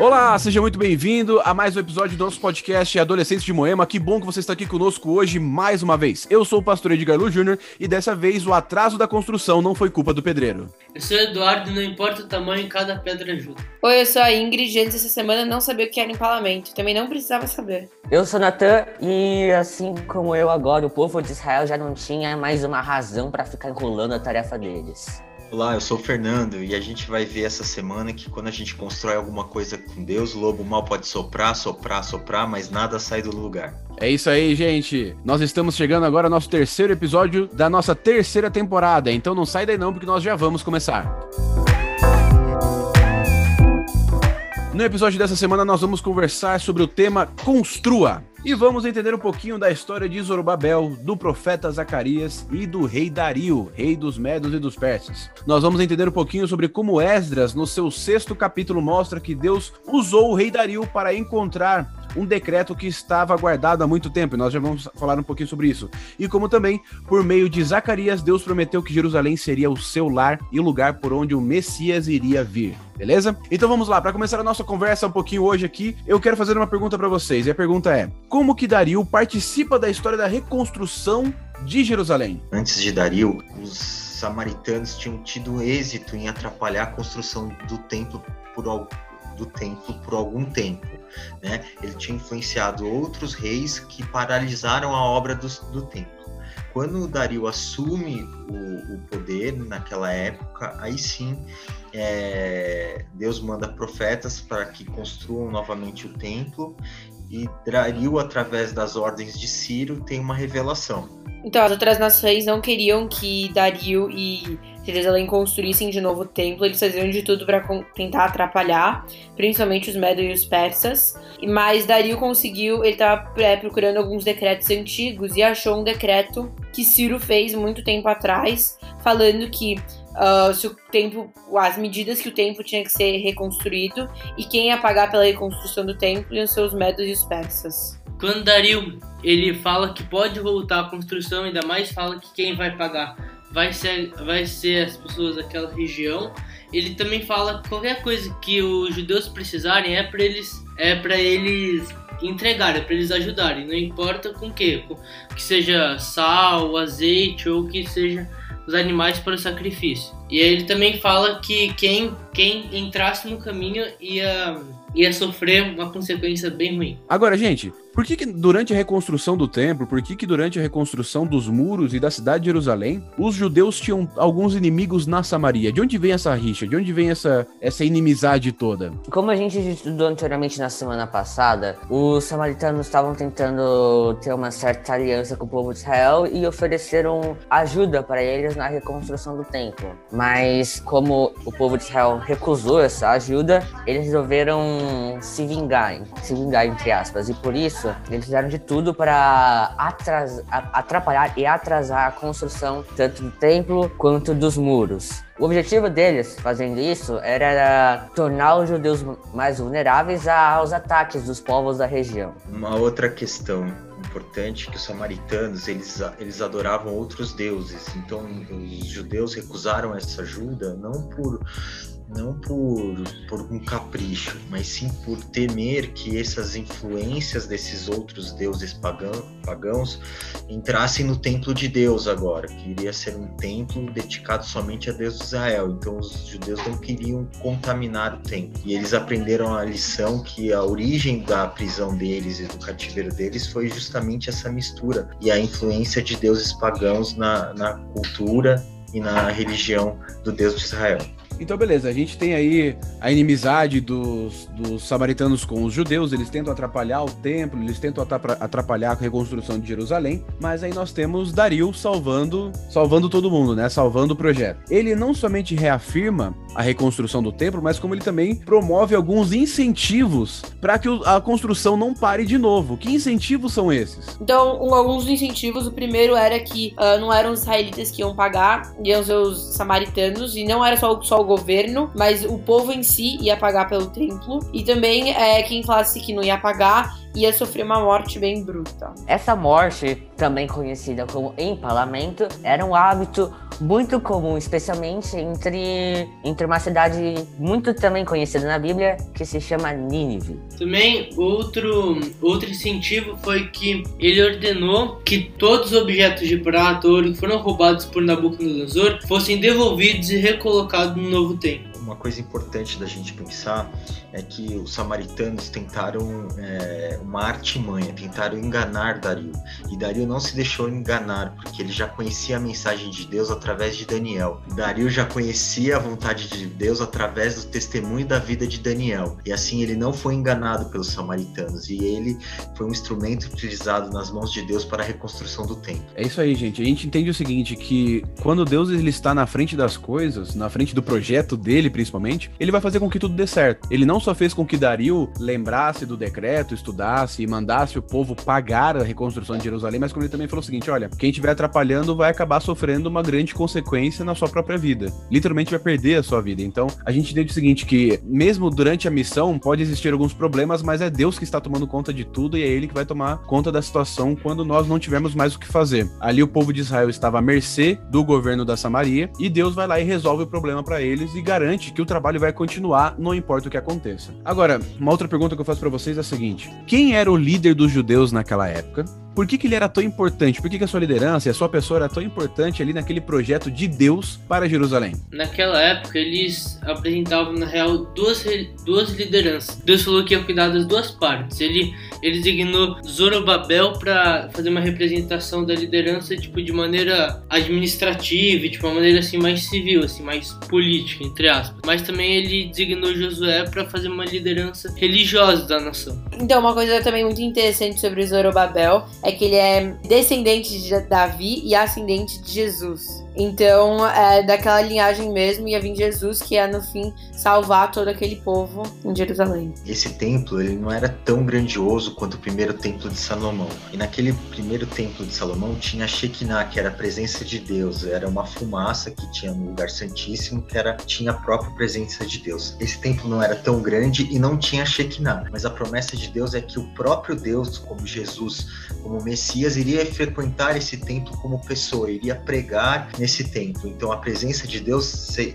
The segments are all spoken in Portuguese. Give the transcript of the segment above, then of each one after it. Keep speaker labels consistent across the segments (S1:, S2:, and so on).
S1: Olá, seja muito bem-vindo a mais um episódio do nosso podcast Adolescentes de Moema. Que bom que você está aqui conosco hoje mais uma vez. Eu sou o pastor Edgar Lu Júnior e dessa vez o atraso da construção não foi culpa do pedreiro.
S2: Eu sou o Eduardo e não importa o tamanho, cada pedra ajuda.
S3: Oi, eu sou a Ingrid e antes dessa semana não sabia o que era empalamento. Também não precisava saber.
S4: Eu sou Natan e assim como eu agora, o povo de Israel já não tinha mais uma razão para ficar enrolando a tarefa deles.
S5: Olá, eu sou o Fernando e a gente vai ver essa semana que quando a gente constrói alguma coisa com Deus, o lobo mal pode soprar, soprar, soprar, mas nada sai do lugar.
S1: É isso aí, gente. Nós estamos chegando agora ao nosso terceiro episódio da nossa terceira temporada. Então não sai daí não, porque nós já vamos começar. No episódio dessa semana nós vamos conversar sobre o tema Construa. E vamos entender um pouquinho da história de Zorobabel, do profeta Zacarias e do rei Dario, rei dos Medos e dos Persas. Nós vamos entender um pouquinho sobre como Esdras, no seu sexto capítulo, mostra que Deus usou o rei Dario para encontrar um decreto que estava guardado há muito tempo, e nós já vamos falar um pouquinho sobre isso. E como também, por meio de Zacarias, Deus prometeu que Jerusalém seria o seu lar e o lugar por onde o Messias iria vir. Beleza? Então vamos lá, para começar a nossa conversa um pouquinho hoje aqui, eu quero fazer uma pergunta para vocês. E a pergunta é: como que Dario participa da história da reconstrução de Jerusalém?
S5: Antes de Dario, os samaritanos tinham tido êxito em atrapalhar a construção do templo por do templo por algum tempo. Né? Ele tinha influenciado outros reis que paralisaram a obra do, do templo. Quando Dario assume o, o, poder naquela época, aí sim é, Deus manda profetas para que construam novamente o templo e Dario, através das ordens de Ciro, tem uma revelação.
S3: Então, as outras nações não queriam que Dario e Jerusalém construíssem de novo o templo, eles faziam de tudo para tentar atrapalhar, principalmente os Medos e os persas. Mas Dario conseguiu, ele estava é, procurando alguns decretos antigos e achou um decreto que Ciro fez muito tempo atrás, falando que uh, se o templo, as medidas que o templo tinha que ser reconstruído e quem ia pagar pela reconstrução do templo iam ser os Medos e os persas.
S2: Quando Dario ele fala que pode voltar à construção, ainda mais fala que quem vai pagar vai ser, vai ser as pessoas daquela região. Ele também fala que qualquer coisa que os judeus precisarem é para eles é para eles entregarem, é para eles ajudarem, não importa com que, que seja sal, azeite ou que seja os animais para o sacrifício. E ele também fala que quem, quem entrasse no caminho ia, ia sofrer uma consequência bem ruim.
S1: Agora, gente, por que, que, durante a reconstrução do templo, por que, que durante a reconstrução dos muros e da cidade de Jerusalém, os judeus tinham alguns inimigos na Samaria? De onde vem essa rixa? De onde vem essa, essa inimizade toda?
S4: Como a gente estudou anteriormente na semana passada, os samaritanos estavam tentando ter uma certa aliança com o povo de Israel e ofereceram ajuda para eles na reconstrução do templo. Mas como o povo de Israel recusou essa ajuda, eles resolveram se vingar, se vingar entre aspas, e por isso eles fizeram de tudo para atrapalhar e atrasar a construção tanto do templo quanto dos muros. O objetivo deles, fazendo isso, era tornar os judeus mais vulneráveis aos ataques dos povos da região.
S5: Uma outra questão importante que os samaritanos eles, eles adoravam outros deuses, então os judeus recusaram essa ajuda não por não por, por um capricho, mas sim por temer que essas influências desses outros deuses pagão, pagãos entrassem no templo de Deus agora, que iria ser um templo dedicado somente a Deus de Israel. Então os judeus não queriam contaminar o templo. E eles aprenderam a lição que a origem da prisão deles e do cativeiro deles foi justamente essa mistura e a influência de deuses pagãos na, na cultura e na religião do Deus de Israel.
S1: Então, beleza, a gente tem aí a inimizade dos, dos samaritanos com os judeus, eles tentam atrapalhar o templo, eles tentam atrapalhar a reconstrução de Jerusalém, mas aí nós temos Dario salvando, salvando todo mundo, né? Salvando o projeto. Ele não somente reafirma a reconstrução do templo, mas como ele também promove alguns incentivos para que a construção não pare de novo. Que incentivos são esses?
S3: Então, um, alguns incentivos, o primeiro era que uh, não eram os israelitas que iam pagar, iam ser os samaritanos, e não era só, só o governo, mas o povo em si ia pagar pelo templo. E também é, quem falasse que não ia pagar ia sofrer uma morte bem bruta.
S4: Essa morte, também conhecida como empalamento, era um hábito muito comum, especialmente entre, entre uma cidade muito também conhecida na Bíblia, que se chama Nínive.
S2: Também outro, outro incentivo foi que ele ordenou que todos os objetos de prata, ouro que foram roubados por Nabucodonosor fossem devolvidos e recolocados no novo templo
S5: uma coisa importante da gente pensar é que os samaritanos tentaram é, uma artimanha, tentaram enganar Dario. E Dario não se deixou enganar, porque ele já conhecia a mensagem de Deus através de Daniel. Dario já conhecia a vontade de Deus através do testemunho da vida de Daniel. E assim ele não foi enganado pelos samaritanos. E ele foi um instrumento utilizado nas mãos de Deus para a reconstrução do templo.
S1: É isso aí, gente. A gente entende o seguinte, que quando Deus ele está na frente das coisas, na frente do projeto dele, principalmente, ele vai fazer com que tudo dê certo. Ele não só fez com que Dario lembrasse do decreto, estudasse e mandasse o povo pagar a reconstrução de Jerusalém, mas como ele também falou o seguinte: olha, quem estiver atrapalhando vai acabar sofrendo uma grande consequência na sua própria vida. Literalmente vai perder a sua vida. Então, a gente entende o seguinte: que mesmo durante a missão pode existir alguns problemas, mas é Deus que está tomando conta de tudo e é Ele que vai tomar conta da situação quando nós não tivermos mais o que fazer. Ali o povo de Israel estava à mercê do governo da Samaria e Deus vai lá e resolve o problema para eles e garante que o trabalho vai continuar, não importa o que aconteça. Agora, uma outra pergunta que eu faço para vocês é a seguinte: quem era o líder dos judeus naquela época? Por que, que ele era tão importante? Por que, que a sua liderança e a sua pessoa era tão importante ali naquele projeto de Deus para Jerusalém?
S2: Naquela época, eles apresentavam, na real, duas, duas lideranças. Deus falou que ia cuidar das duas partes. Ele, ele designou Zorobabel para fazer uma representação da liderança tipo, de maneira administrativa, de tipo, uma maneira assim, mais civil, assim, mais política, entre aspas. Mas também ele designou Josué para fazer uma liderança religiosa da nação.
S3: Então, uma coisa também muito interessante sobre Zorobabel é que ele é descendente de Davi e ascendente de Jesus. Então, é daquela linhagem mesmo, ia vir Jesus, que ia no fim salvar todo aquele povo em Jerusalém.
S5: Esse templo, ele não era tão grandioso quanto o primeiro templo de Salomão. E naquele primeiro templo de Salomão tinha a Shekinah, que era a presença de Deus, era uma fumaça que tinha no lugar santíssimo, que era tinha a própria presença de Deus. Esse templo não era tão grande e não tinha Shekinah, mas a promessa de Deus é que o próprio Deus, como Jesus, como Messias, iria frequentar esse templo como pessoa, iria pregar nesse templo. Então a presença de Deus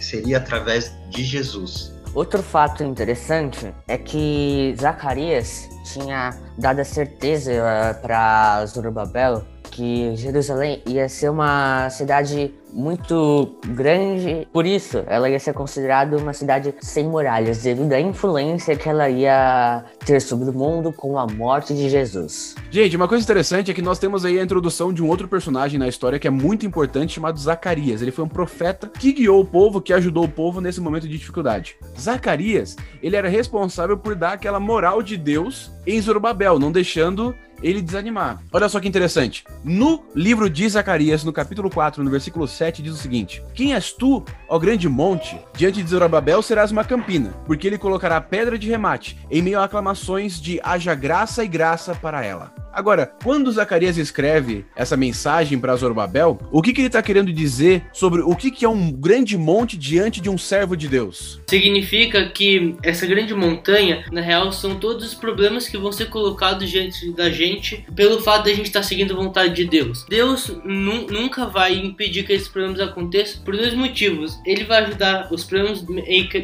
S5: seria através de Jesus.
S4: Outro fato interessante é que Zacarias tinha dado a certeza eh, para Zorobabel que Jerusalém ia ser uma cidade muito grande, por isso ela ia ser considerada uma cidade sem muralhas, devido à influência que ela ia ter sobre o mundo com a morte de Jesus.
S1: Gente, uma coisa interessante é que nós temos aí a introdução de um outro personagem na história que é muito importante, chamado Zacarias. Ele foi um profeta que guiou o povo, que ajudou o povo nesse momento de dificuldade. Zacarias, ele era responsável por dar aquela moral de Deus em Zorobabel, não deixando ele desanimar. Olha só que interessante. No livro de Zacarias, no capítulo 4, no versículo 7, diz o seguinte: Quem és tu, ó grande monte? Diante de Zorobabel serás uma campina, porque ele colocará pedra de remate, em meio a aclamações de haja graça e graça para ela. Agora, quando Zacarias escreve essa mensagem para Zorobabel, o que, que ele está querendo dizer sobre o que, que é um grande monte diante de um servo de Deus?
S2: Significa que essa grande montanha, na real, são todos os problemas que vão ser colocados diante da gente pelo fato de a gente estar tá seguindo a vontade de Deus. Deus nu nunca vai impedir que esses problemas aconteçam por dois motivos. Ele vai ajudar, os problemas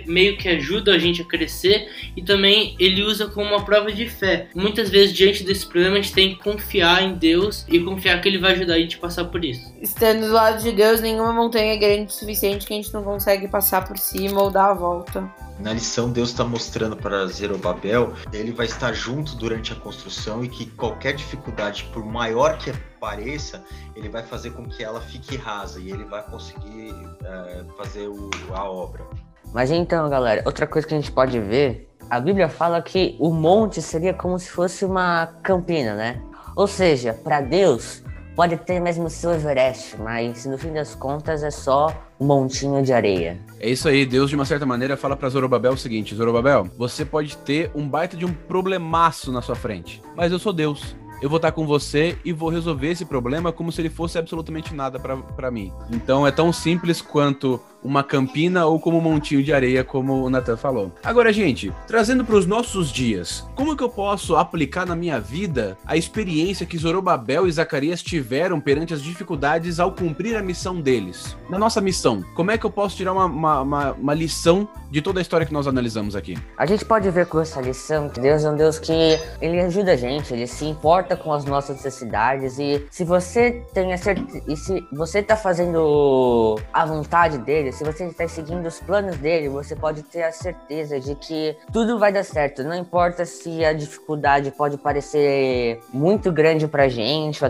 S2: meio que, ajudam a gente a crescer e também ele usa como uma prova de fé. Muitas vezes, diante desses problemas, a gente tem tem que confiar em Deus e confiar que Ele vai ajudar a gente a passar por isso.
S3: Estando do lado de Deus, nenhuma montanha é grande o suficiente que a gente não consegue passar por cima ou dar a volta.
S5: Na lição, Deus está mostrando para Zerobabel, ele vai estar junto durante a construção e que qualquer dificuldade, por maior que pareça, ele vai fazer com que ela fique rasa e ele vai conseguir é, fazer o, a obra.
S4: Mas então, galera, outra coisa que a gente pode ver a Bíblia fala que o monte seria como se fosse uma campina, né? Ou seja, para Deus pode ter mesmo seu Everest, mas no fim das contas é só um montinho de areia.
S1: É isso aí, Deus de uma certa maneira fala para Zorobabel o seguinte: Zorobabel, você pode ter um baita de um problemaço na sua frente, mas eu sou Deus eu vou estar com você e vou resolver esse problema como se ele fosse absolutamente nada para mim. Então é tão simples quanto uma campina ou como um montinho de areia, como o Nathan falou. Agora, gente, trazendo para os nossos dias, como que eu posso aplicar na minha vida a experiência que Zorobabel e Zacarias tiveram perante as dificuldades ao cumprir a missão deles? Na nossa missão, como é que eu posso tirar uma, uma, uma, uma lição de toda a história que nós analisamos aqui?
S4: A gente pode ver com essa lição que Deus é um Deus que ele ajuda a gente, ele se importa com as nossas necessidades e se você tem a certeza, e se você tá fazendo a vontade dele, se você está seguindo os planos dele, você pode ter a certeza de que tudo vai dar certo. Não importa se a dificuldade pode parecer muito grande pra gente,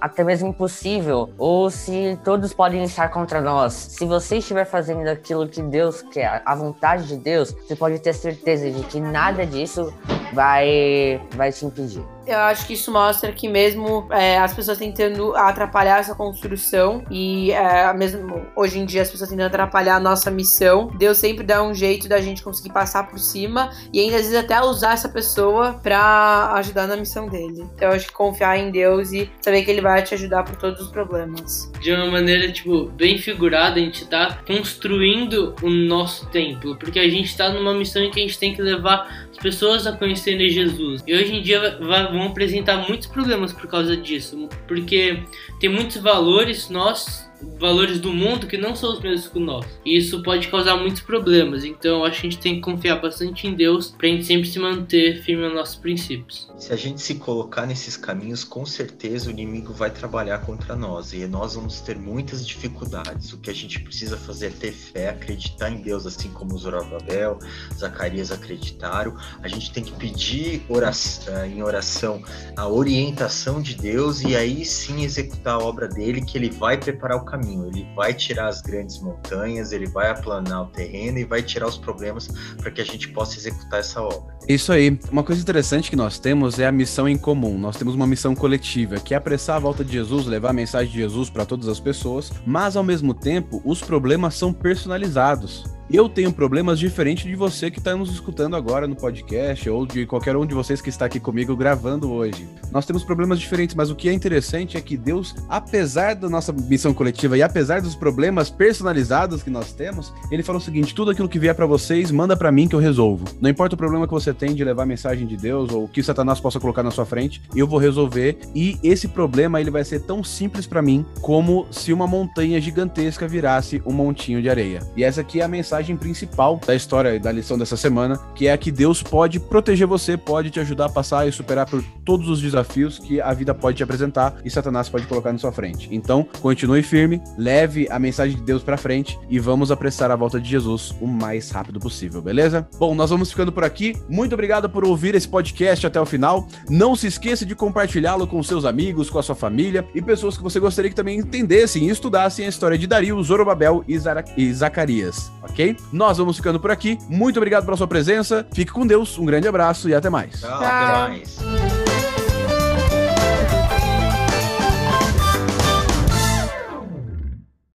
S4: até mesmo impossível, ou se todos podem estar contra nós. Se você estiver fazendo aquilo que Deus quer, a vontade de Deus, você pode ter certeza de que nada disso vai, vai te impedir
S3: eu acho que isso mostra que mesmo é, as pessoas tentando atrapalhar essa construção e é, mesmo hoje em dia as pessoas tentando atrapalhar a nossa missão, Deus sempre dá um jeito da gente conseguir passar por cima e ainda às vezes até usar essa pessoa para ajudar na missão dele. Então eu acho que confiar em Deus e saber que ele vai te ajudar por todos os problemas.
S2: De uma maneira tipo bem figurada, a gente tá construindo o nosso templo, porque a gente tá numa missão em que a gente tem que levar as pessoas a conhecerem Jesus. E hoje em dia vão apresentar muitos problemas por causa disso, porque tem muitos valores nós valores do mundo que não são os mesmos que o nosso. E isso pode causar muitos problemas. Então, acho que a gente tem que confiar bastante em Deus para a gente sempre se manter firme nos nossos princípios.
S5: Se a gente se colocar nesses caminhos, com certeza o inimigo vai trabalhar contra nós e nós vamos ter muitas dificuldades. O que a gente precisa fazer é ter fé, acreditar em Deus, assim como Zorobabel, Zacarias acreditaram. A gente tem que pedir oração, eh, em oração a orientação de Deus e aí sim executar a obra dele, que ele vai preparar o caminho. Ele vai tirar as grandes montanhas, ele vai aplanar o terreno e vai tirar os problemas para que a gente possa executar essa obra.
S1: Isso aí. Uma coisa interessante que nós temos é a missão em comum. Nós temos uma missão coletiva, que é apressar a volta de Jesus, levar a mensagem de Jesus para todas as pessoas, mas ao mesmo tempo, os problemas são personalizados. Eu tenho problemas diferentes de você que está nos escutando agora no podcast ou de qualquer um de vocês que está aqui comigo gravando hoje. Nós temos problemas diferentes, mas o que é interessante é que Deus, apesar da nossa missão coletiva e apesar dos problemas personalizados que nós temos, ele falou o seguinte: tudo aquilo que vier para vocês, manda para mim que eu resolvo. Não importa o problema que você tem de levar a mensagem de Deus ou o que Satanás possa colocar na sua frente, eu vou resolver e esse problema ele vai ser tão simples para mim como se uma montanha gigantesca virasse um montinho de areia. E essa aqui é a mensagem mensagem principal da história e da lição dessa semana, que é que Deus pode proteger você, pode te ajudar a passar e superar por todos os desafios que a vida pode te apresentar e Satanás pode colocar na sua frente. Então, continue firme, leve a mensagem de Deus para frente e vamos apressar a volta de Jesus o mais rápido possível, beleza? Bom, nós vamos ficando por aqui. Muito obrigado por ouvir esse podcast até o final. Não se esqueça de compartilhá-lo com seus amigos, com a sua família e pessoas que você gostaria que também entendessem e estudassem a história de Dario, Zorobabel e, e Zacarias, ok? Nós vamos ficando por aqui. Muito obrigado pela sua presença. Fique com Deus, um grande abraço e até mais.
S5: Tchau, até mais.